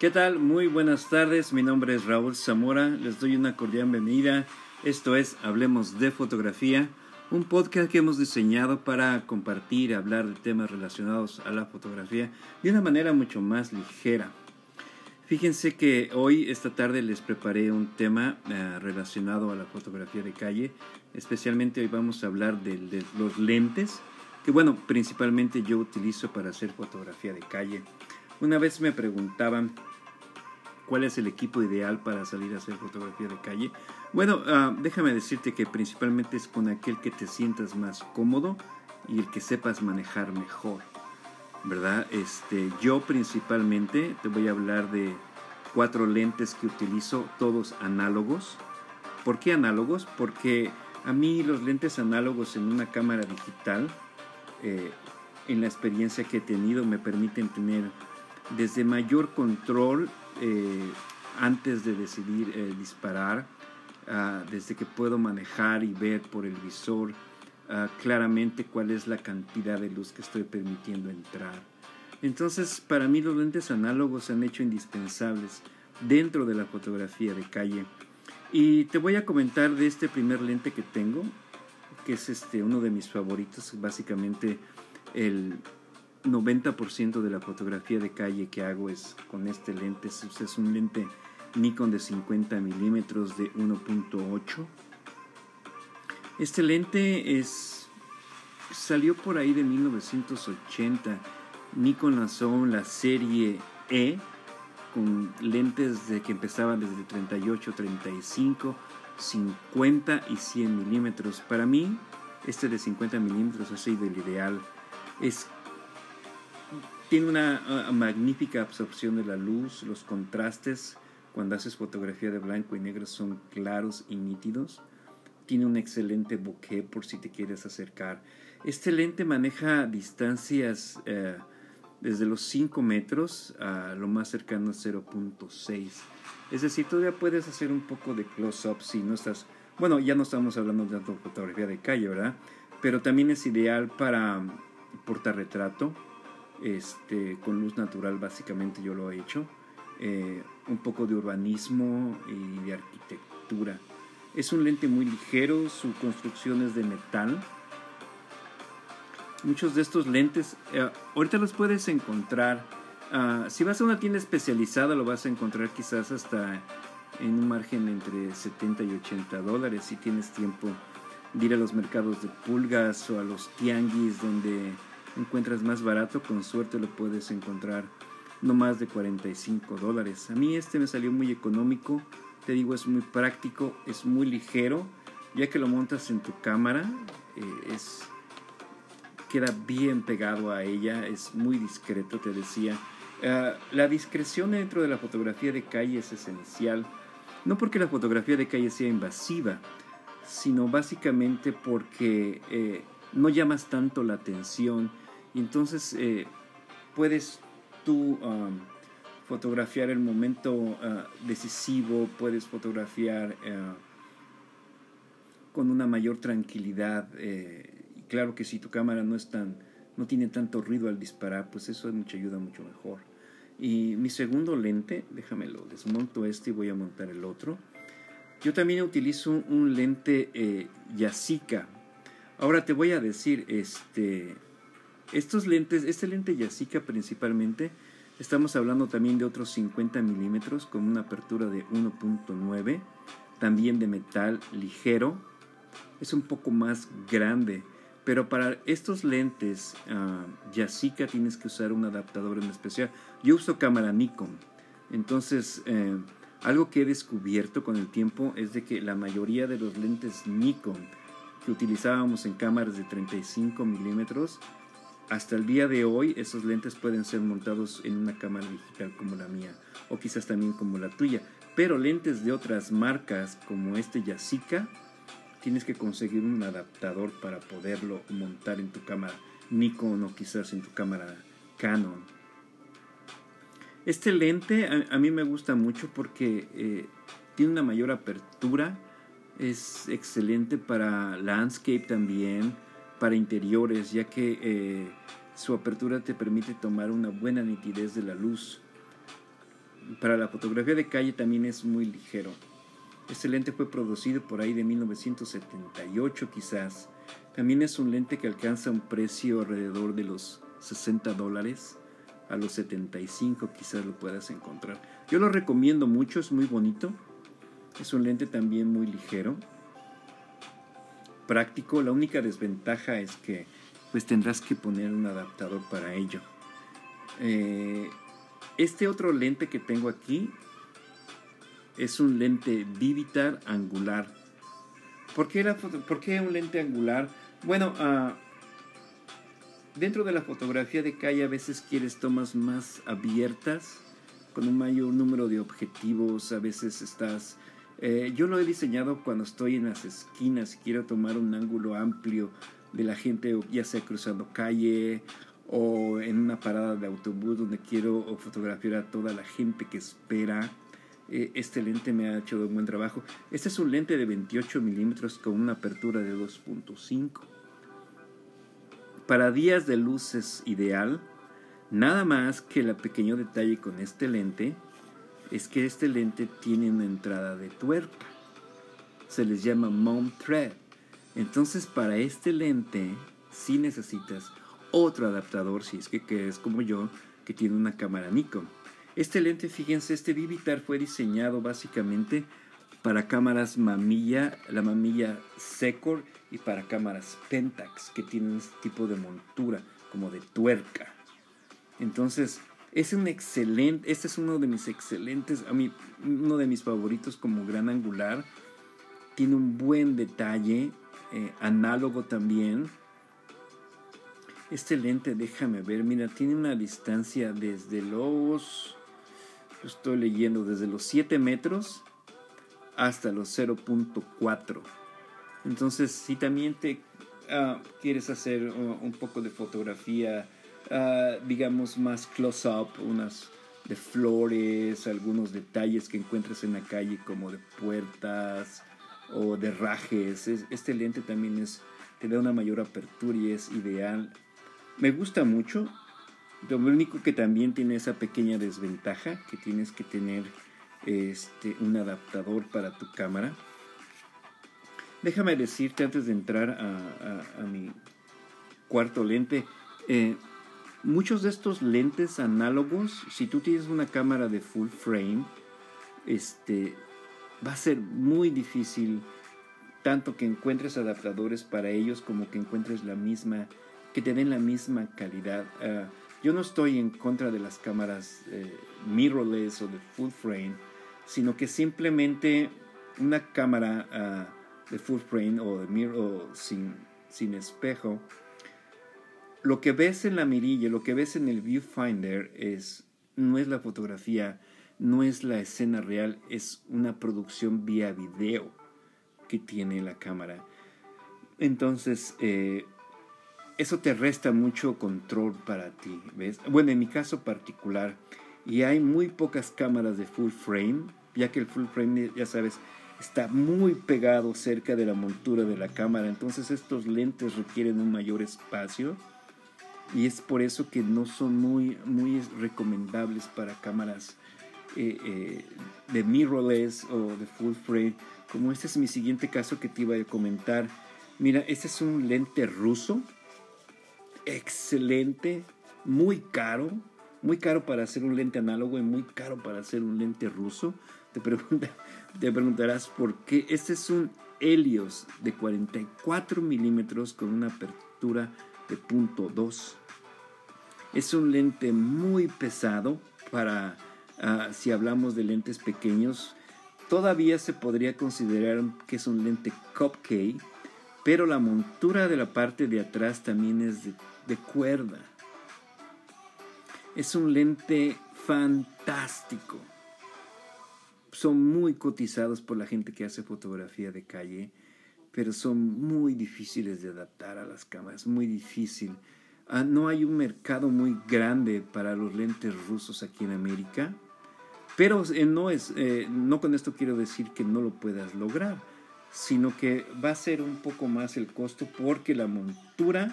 ¿Qué tal? Muy buenas tardes. Mi nombre es Raúl Zamora. Les doy una cordial bienvenida. Esto es Hablemos de Fotografía, un podcast que hemos diseñado para compartir, hablar de temas relacionados a la fotografía de una manera mucho más ligera. Fíjense que hoy, esta tarde, les preparé un tema eh, relacionado a la fotografía de calle. Especialmente hoy vamos a hablar de, de los lentes, que bueno, principalmente yo utilizo para hacer fotografía de calle. Una vez me preguntaban cuál es el equipo ideal para salir a hacer fotografía de calle. Bueno, uh, déjame decirte que principalmente es con aquel que te sientas más cómodo y el que sepas manejar mejor. ¿Verdad? Este, yo principalmente te voy a hablar de cuatro lentes que utilizo, todos análogos. ¿Por qué análogos? Porque a mí los lentes análogos en una cámara digital, eh, en la experiencia que he tenido, me permiten tener desde mayor control eh, antes de decidir eh, disparar, uh, desde que puedo manejar y ver por el visor uh, claramente cuál es la cantidad de luz que estoy permitiendo entrar. Entonces, para mí los lentes análogos se han hecho indispensables dentro de la fotografía de calle. Y te voy a comentar de este primer lente que tengo, que es este uno de mis favoritos, básicamente el 90% de la fotografía de calle que hago es con este lente. Es, un lente Nikon de 50 milímetros de 1.8. Este lente es salió por ahí de 1980. Nikon lanzó la serie E con lentes de que empezaban desde 38, 35, 50 y 100 milímetros. Para mí, este de 50 milímetros ha sido el ideal. Es tiene una uh, magnífica absorción de la luz, los contrastes cuando haces fotografía de blanco y negro son claros y nítidos. Tiene un excelente bokeh por si te quieres acercar. Este lente maneja distancias uh, desde los 5 metros a lo más cercano a 0.6. Es decir, todavía puedes hacer un poco de close-up si no estás... Bueno, ya no estamos hablando de fotografía de calle, ¿verdad? Pero también es ideal para portarretrato este, con luz natural básicamente yo lo he hecho, eh, un poco de urbanismo y de arquitectura. Es un lente muy ligero, su construcción es de metal. Muchos de estos lentes, eh, ahorita los puedes encontrar, uh, si vas a una tienda especializada lo vas a encontrar quizás hasta en un margen entre 70 y 80 dólares si tienes tiempo de ir a los mercados de pulgas o a los tianguis donde encuentras más barato, con suerte lo puedes encontrar no más de 45 dólares. A mí este me salió muy económico, te digo es muy práctico, es muy ligero, ya que lo montas en tu cámara, eh, es queda bien pegado a ella, es muy discreto, te decía. Uh, la discreción dentro de la fotografía de calle es esencial, no porque la fotografía de calle sea invasiva, sino básicamente porque eh, no llamas tanto la atención y entonces eh, puedes tú um, fotografiar el momento uh, decisivo, puedes fotografiar uh, con una mayor tranquilidad. Eh, y claro que si tu cámara no es tan, no tiene tanto ruido al disparar, pues eso es mucha ayuda mucho mejor. Y mi segundo lente, déjame lo desmonto este y voy a montar el otro. Yo también utilizo un lente eh, Yasica. Ahora te voy a decir, este, estos lentes, este lente Yasica principalmente, estamos hablando también de otros 50 milímetros con una apertura de 1.9, también de metal ligero, es un poco más grande, pero para estos lentes uh, Yasica tienes que usar un adaptador en especial. Yo uso cámara Nikon, entonces eh, algo que he descubierto con el tiempo es de que la mayoría de los lentes Nikon utilizábamos en cámaras de 35 milímetros hasta el día de hoy esos lentes pueden ser montados en una cámara digital como la mía o quizás también como la tuya. Pero lentes de otras marcas como este Yasica, tienes que conseguir un adaptador para poderlo montar en tu cámara Nikon o quizás en tu cámara Canon. Este lente a, mí me gusta mucho porque eh, tiene una mayor apertura, es excelente para landscape también para interiores, ya que eh, su apertura te permite tomar una buena nitidez de la luz. para la fotografía de calle también es muy ligero. Este lente fue producido por ahí de 1978 quizás. También es un lente que alcanza un precio alrededor de los 60 dólares. A los 75 quizás lo puedas encontrar. Yo lo recomiendo mucho, es muy bonito. Es un lente también muy ligero. Práctico. La única desventaja es que pues tendrás que poner un adaptador para ello. Eh, este otro lente que tengo aquí es un lente Vivitar angular. ¿Por qué, un lente angular? Bueno, uh, dentro de la fotografía de calle a veces quieres tomas más abiertas, con un mayor número de objetivos, a veces estás... Eh, yo lo he diseñado cuando estoy en las esquinas y quiero tomar un ángulo amplio de la gente, ya sea cruzando calle o en una parada de autobús donde quiero fotografiar a toda la gente que espera. Eh, este lente me ha hecho un buen trabajo. Este es un lente de 28 milímetros con una apertura de 2.5. Para días de luz es ideal. Nada más que el pequeño detalle con este lente es que este lente tiene una entrada de tuerca. Se les llama mount thread. Entonces para este lente sí necesitas otro adaptador si es que, que es como yo que tiene una cámara Nikon. Este lente, fíjense, este Vivitar fue diseñado básicamente para cámaras mamilla, la mamilla Secor y para cámaras Pentax que tienen este tipo de montura como de tuerca. Entonces, es un excelente, este es uno de mis excelentes, a mí, uno de mis favoritos como gran angular. Tiene un buen detalle, eh, análogo también. Este lente, déjame ver, mira, tiene una distancia desde los estoy leyendo desde los 7 metros hasta los 0.4. Entonces, si también te ah, quieres hacer un poco de fotografía, ah, digamos, más close-up, unas de flores, algunos detalles que encuentres en la calle como de puertas o de rajes, este lente también es, te da una mayor apertura y es ideal. Me gusta mucho, lo único que también tiene esa pequeña desventaja, que tienes que tener este, un adaptador para tu cámara. Déjame decirte antes de entrar a, mi cuarto lente, eh, muchos de estos lentes análogos, si tú tienes una cámara de full frame, este, va a ser muy difícil tanto que encuentres adaptadores para ellos como que encuentres la misma, que te den la misma calidad. Ah, yo no estoy en contra de las cámaras eh, mirrorless o de full frame, sino que simplemente una cámara ah, de full frame o de mirror sin, sin espejo, lo que ves en la mirilla, lo que ves en el viewfinder es no es la fotografía, no es la escena real, es una producción vía video que tiene la cámara. Entonces, eh, eso te resta mucho control para ti, ¿ves? Bueno, en mi caso particular, y hay muy pocas cámaras de full frame, ya que el full frame, ya sabes, está muy pegado cerca de la montura de la cámara, entonces estos lentes requieren un mayor espacio y es por eso que no son muy, muy recomendables para cámaras eh, eh, de mirrorless o de full frame, como este es mi siguiente caso que te iba a comentar. Mira, este es un lente ruso excelente, muy caro, muy caro para hacer un lente análogo y muy caro para hacer un lente ruso. Te, te preguntarás por qué. Este es un Helios de 44 milímetros con una apertura de punto .2. Es un lente muy pesado para, ah, si hablamos de lentes pequeños, todavía se podría considerar que es un lente cupcake, pero la montura de la parte de atrás también es de de cuerda. Es un lente fantástico. Son muy cotizados por la gente que hace fotografía de calle, pero son muy difíciles de adaptar a las cámaras, muy difícil. Ah, no hay un mercado muy grande para los lentes rusos aquí en América, pero eh, no, es, eh, no con esto quiero decir que no lo puedas lograr, sino que va a ser un poco más el costo porque la montura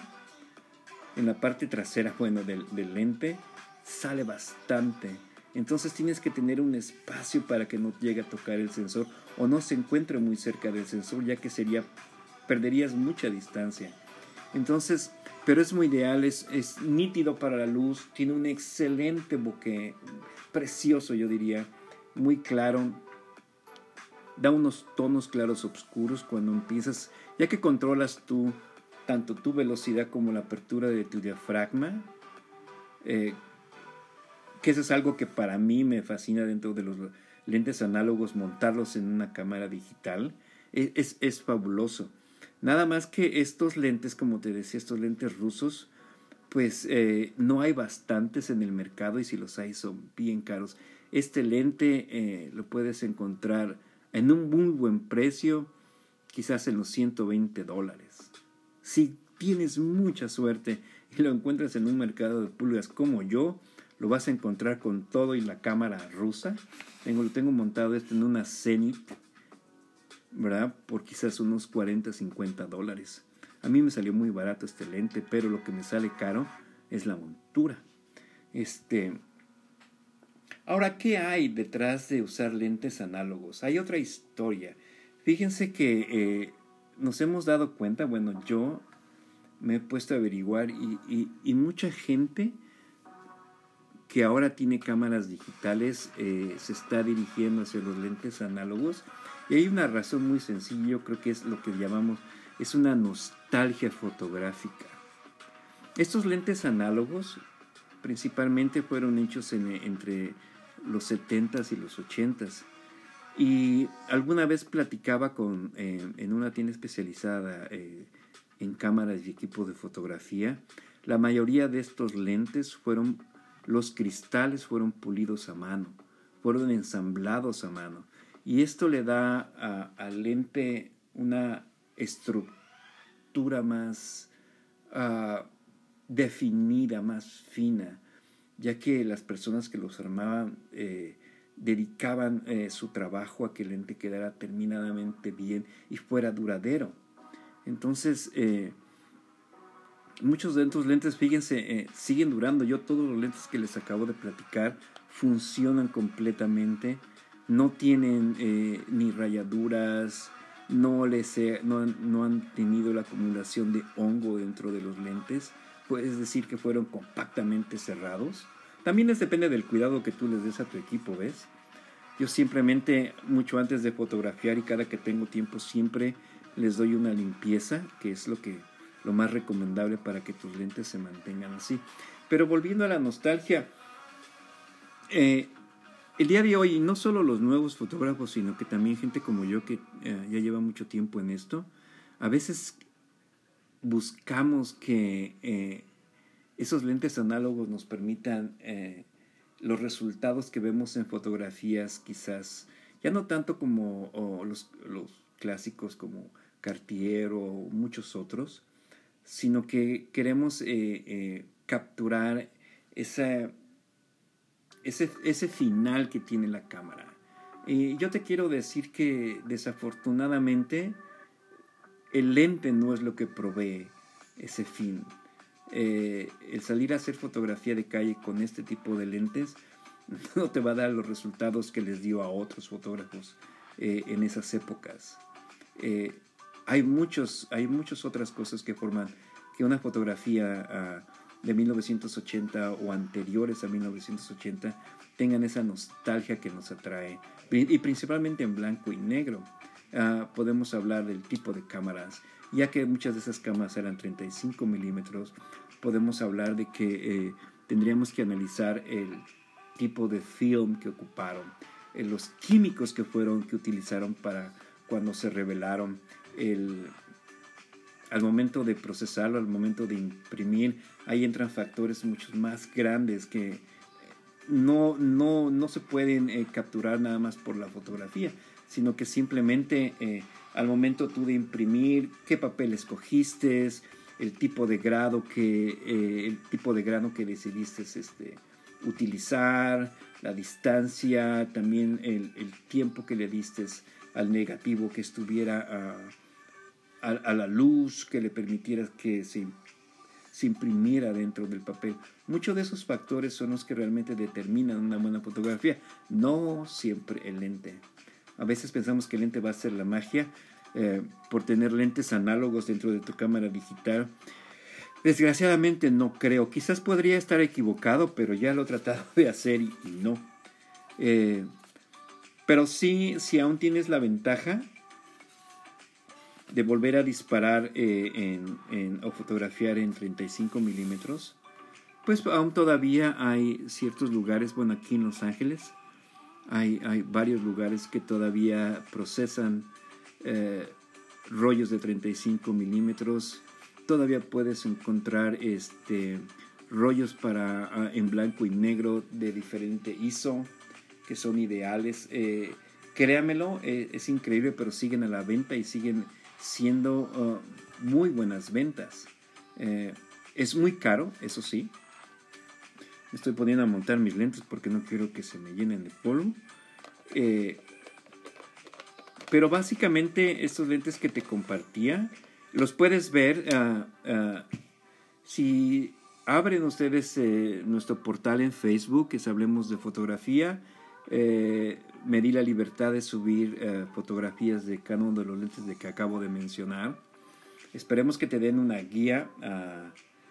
en la parte trasera, bueno, del, lente sale bastante. Entonces tienes que tener un espacio para que no llegue a tocar el sensor o no se encuentre muy cerca del sensor, ya que sería perderías mucha distancia. Entonces, pero es muy ideal, es, es nítido para la luz, tiene un excelente bokeh, precioso yo diría, muy claro, da unos tonos claros oscuros cuando empiezas, ya que controlas tú tanto tu velocidad como la apertura de tu diafragma, eh, que eso es algo que para mí me fascina dentro de los lentes análogos, montarlos en una cámara digital, e, es, es, fabuloso. Nada más que estos lentes, como te decía, estos lentes rusos, pues eh, no hay bastantes en el mercado y si los hay son bien caros. Este lente eh, lo puedes encontrar en un muy buen precio, quizás en los 120 dólares. Si tienes mucha suerte y lo encuentras en un mercado de pulgas como yo, lo vas a encontrar con todo y la cámara rusa. Tengo, lo tengo montado este en una Zenith, Por quizás unos 40, 50 dólares. A mí me salió muy barato este lente, pero lo que me sale caro es la montura. Este. Ahora, ¿qué hay detrás de usar lentes análogos? Hay otra historia. Fíjense que eh, nos hemos dado cuenta, bueno, yo me he puesto a averiguar y, y mucha gente que ahora tiene cámaras digitales eh, se está dirigiendo hacia los lentes análogos y hay una razón muy sencilla, yo creo que es lo que llamamos, es una nostalgia fotográfica. Estos lentes análogos principalmente fueron hechos entre los 70s y los 80s. Y alguna vez platicaba con, eh, en una tienda especializada eh, en cámaras y equipos de fotografía. La mayoría de estos lentes fueron los cristales fueron pulidos a mano, fueron ensamblados a mano. Y esto le da al lente una estructura más ah, definida, más fina, ya que las personas que los armaban eh, dedicaban eh, su trabajo a que el lente quedara terminadamente bien y fuera duradero. Entonces, eh, muchos de estos lentes, fíjense, siguen durando. Yo todos los lentes que les acabo de platicar funcionan completamente. No tienen eh, ni rayaduras, no, les no, no, han tenido la acumulación de hongo dentro de los lentes. Puedes decir que fueron compactamente cerrados. También les depende del cuidado que tú les des a tu equipo, ¿ves? Yo simplemente, mucho antes de fotografiar y cada que tengo tiempo, siempre les doy una limpieza, que es lo que lo más recomendable para que tus lentes se mantengan así. Pero volviendo a la nostalgia, eh, el día de hoy, no solo los nuevos fotógrafos, sino que también gente como yo que eh, ya lleva mucho tiempo en esto, a veces buscamos que eh, esos lentes análogos nos permitan los resultados que vemos en fotografías, quizás, ya no tanto como los, los, clásicos como Cartier o muchos otros, sino que queremos eh, eh, capturar esa, ese, ese, final que tiene la cámara. Y yo te quiero decir que desafortunadamente el lente no es lo que provee ese fin. Eh, el salir a hacer fotografía de calle con este tipo de lentes no te va a dar los resultados que les dio a otros fotógrafos en esas épocas hay muchos, hay muchas otras cosas que forman que una fotografía ah, de 1980 o anteriores a 1980 tengan esa nostalgia que nos atrae y principalmente en blanco y negro. Ah, podemos hablar del tipo de cámaras, ya que muchas de esas cámaras eran 35 milímetros, podemos hablar de que eh, tendríamos que analizar el tipo de film que ocuparon, eh, los químicos que fueron, que utilizaron para cuando se revelaron el, al momento de procesarlo, al momento de imprimir, ahí entran factores mucho más grandes que no, no, no se pueden eh, capturar nada más por la fotografía, sino que simplemente eh, al momento tú de imprimir, qué papel escogiste, el tipo de grado que, eh, el tipo de grano que decidiste este, utilizar, la distancia, también el, el, tiempo que le diste al negativo que estuviera a, la luz, que le permitiera que se, se imprimiera dentro del papel. Muchos de esos factores son los que realmente determinan una buena fotografía, no siempre el lente. A veces pensamos que el lente va a ser la magia eh, por tener lentes análogos dentro de tu cámara digital. Desgraciadamente no creo. Quizás podría estar equivocado, pero ya lo he tratado de hacer y, no. Eh, pero sí, si aún tienes la ventaja de volver a disparar eh, en, o fotografiar en 35 milímetros, pues aún todavía hay ciertos lugares, bueno, aquí en Los Ángeles, hay, varios lugares que todavía procesan eh, rollos de 35 milímetros, todavía puedes encontrar este, rollos para, ah, en blanco y negro de diferente ISO, que son ideales. Eh, créamelo, es increíble, pero siguen a la venta y siguen siendo uh, muy buenas ventas. Eh, es muy caro, eso sí. Estoy poniendo a montar mis lentes porque no quiero que se me llenen de polvo. Eh, pero básicamente estos lentes que te compartía, los puedes ver uh, uh, si abren ustedes eh, nuestro portal en Facebook, que es Hablemos de Fotografía. Me di la libertad de subir eh, fotografías de cada uno de los lentes de que acabo de mencionar. Esperemos que te den una guía.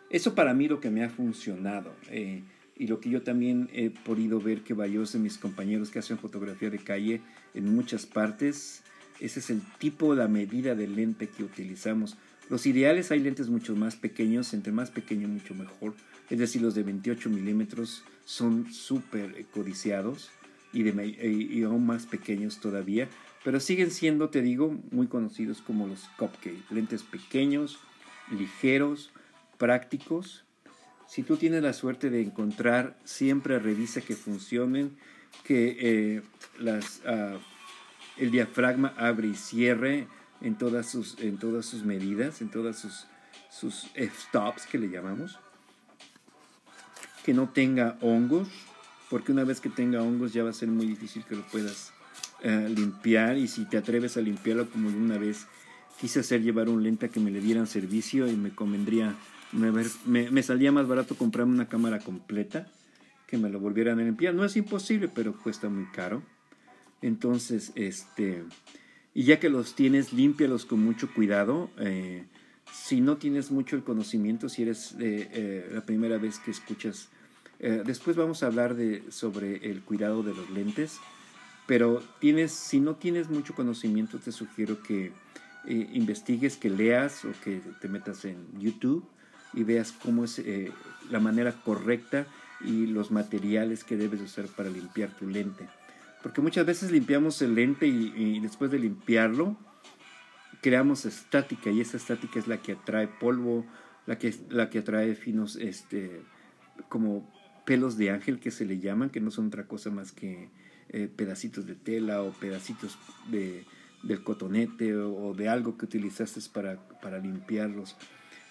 eso para mí lo que me ha funcionado eh, y lo que yo también he podido ver que varios de mis compañeros que hacen fotografía de calle en muchas partes, ese es el tipo, la medida de lente que utilizamos. Los ideales hay lentes mucho más pequeños, entre más pequeño mucho mejor. Es decir, los de 28 milímetros son súper codiciados y, de, y aún más pequeños todavía, pero siguen siendo, te digo, muy conocidos como los cupcake, lentes pequeños, ligeros, prácticos. Si tú tienes la suerte de encontrar, siempre revisa que funcionen, que eh, las, uh, el diafragma abre y cierre en todas sus, en todas sus medidas, en todas sus, sus f-stops que le llamamos, que no tenga hongos, porque una vez que tenga hongos ya va a ser muy difícil que lo puedas eh, limpiar y si te atreves a limpiarlo como una vez quise hacer llevar un lente a que me le dieran servicio y me convendría, me, me, salía más barato comprarme una cámara completa que me lo volvieran a limpiar. No es imposible, pero cuesta muy caro. Entonces, este, y ya que los tienes, límpialos con mucho cuidado. Eh, si no tienes mucho el conocimiento, si eres eh, la primera vez que escuchas eh, después vamos a hablar de, sobre el cuidado de los lentes, pero tienes, si no tienes mucho conocimiento, te sugiero que eh, investigues, que leas o que te metas en YouTube y veas cómo es eh, la manera correcta y los materiales que debes usar para limpiar tu lente. Porque muchas veces limpiamos el lente y, y después de limpiarlo, creamos estática y esa estática es la que atrae polvo, la que, la que atrae finos, este, como pelos de ángel que se le llaman, que no son otra cosa más que eh, pedacitos de tela o pedacitos de, del cotonete o, de algo que utilizaste para, para limpiarlos.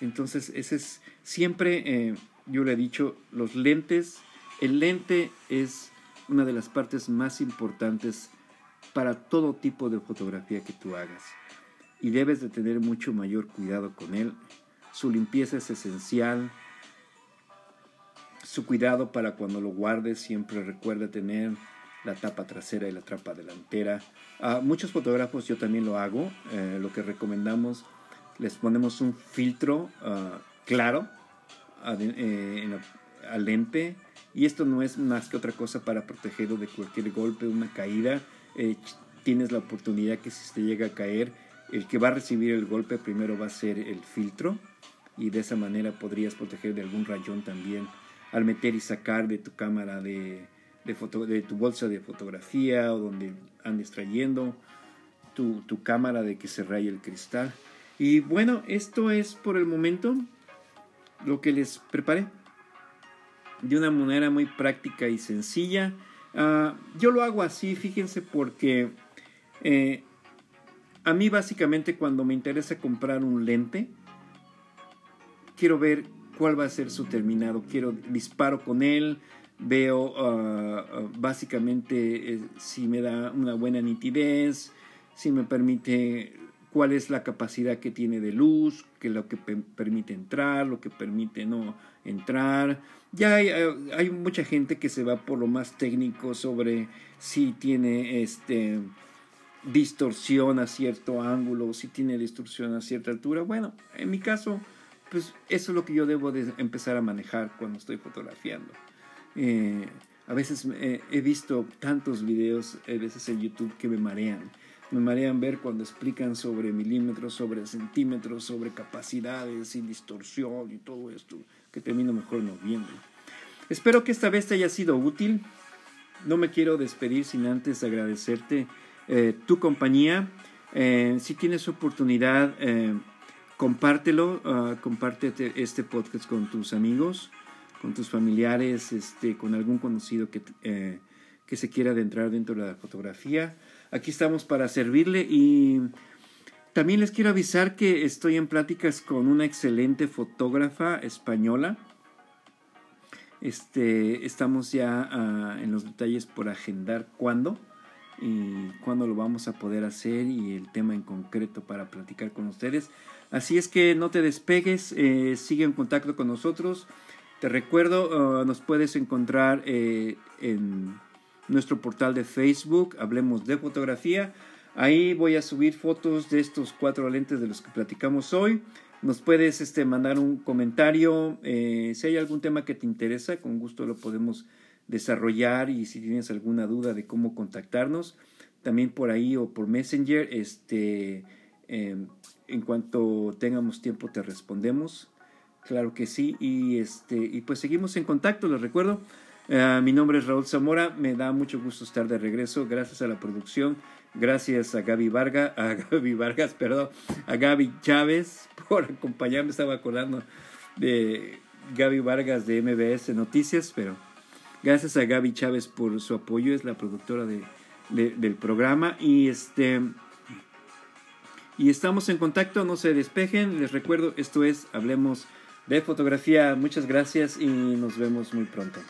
Entonces, ese es siempre, eh, yo le he dicho, los lentes, el lente es una de las partes más importantes para todo tipo de fotografía que tú hagas. Y debes de tener mucho mayor cuidado con él. Su limpieza es esencial su cuidado para cuando lo guardes, siempre recuerda tener la tapa trasera y la tapa delantera. A muchos fotógrafos yo también lo hago. Eh, lo que recomendamos, les ponemos un filtro ah, claro eh, al lente. Y esto no es más que otra cosa para protegerlo de cualquier golpe, una caída. Eh, tienes la oportunidad que si te llega a caer, el que va a recibir el golpe primero va a ser el filtro. Y de esa manera podrías proteger de algún rayón también al meter y sacar de tu cámara de, de, foto, de tu bolsa de fotografía o donde andes trayendo tu, tu cámara de que se raye el cristal. Y bueno, esto es por el momento lo que les preparé de una manera muy práctica y sencilla. Uh, yo lo hago así, fíjense, porque eh, a mí básicamente cuando me interesa comprar un lente, quiero ver cuál va a ser su terminado. Quiero disparo con él, veo ah, básicamente eh, si me da una buena nitidez, si me permite cuál es la capacidad que tiene de luz, que lo que permite entrar, lo que permite no entrar. Ya hay, hay, mucha gente que se va por lo más técnico sobre si tiene este distorsión a cierto ángulo, si tiene distorsión a cierta altura. Bueno, en mi caso, pues eso es lo que yo debo de empezar a manejar cuando estoy fotografiando. Eh, a veces eh, he visto tantos videos, a veces en YouTube, que me marean me marean ver cuando explican sobre milímetros, sobre centímetros, sobre capacidades y distorsión y todo esto, que termino mejor no viendo. Espero que esta vez te haya sido útil. No me quiero despedir sin antes agradecerte eh, tu compañía. Eh, si tienes oportunidad, eh, compártelo, uh, compártete este podcast con tus amigos, con tus familiares, este, con algún conocido que, que se quiera adentrar dentro de la fotografía. Aquí estamos para servirle y también les quiero avisar que estoy en pláticas con una excelente fotógrafa española. Este, estamos ya ah, en los detalles por agendar cuándo y cuándo lo vamos a poder hacer y el tema en concreto para platicar con ustedes. Así es que no te despegues, eh, sigue en contacto con nosotros. Te recuerdo, ah, nos puedes encontrar eh, en nuestro portal de Facebook, Hablemos de Fotografía. Ahí voy a subir fotos de estos cuatro lentes de los que platicamos hoy. Nos puedes este, mandar un comentario. Eh, si hay algún tema que te interesa, con gusto lo podemos desarrollar y si tienes alguna duda de cómo contactarnos, también por ahí o por Messenger, este, em, en cuanto tengamos tiempo te respondemos. Claro que sí. Y, este, y pues seguimos en contacto, les recuerdo. Eh, mi nombre es Raúl Zamora, me da mucho gusto estar de regreso, gracias a la producción, gracias a Gaby Vargas, a Gaby Vargas, perdón, a Gaby Chávez por acompañarme, estaba acordando de Gaby Vargas de MBS Noticias, pero gracias a Gaby Chávez por su apoyo, es la productora de, del programa. Y este y estamos en contacto, no se despejen, les recuerdo, esto es Hablemos de Fotografía, muchas gracias y nos vemos muy pronto.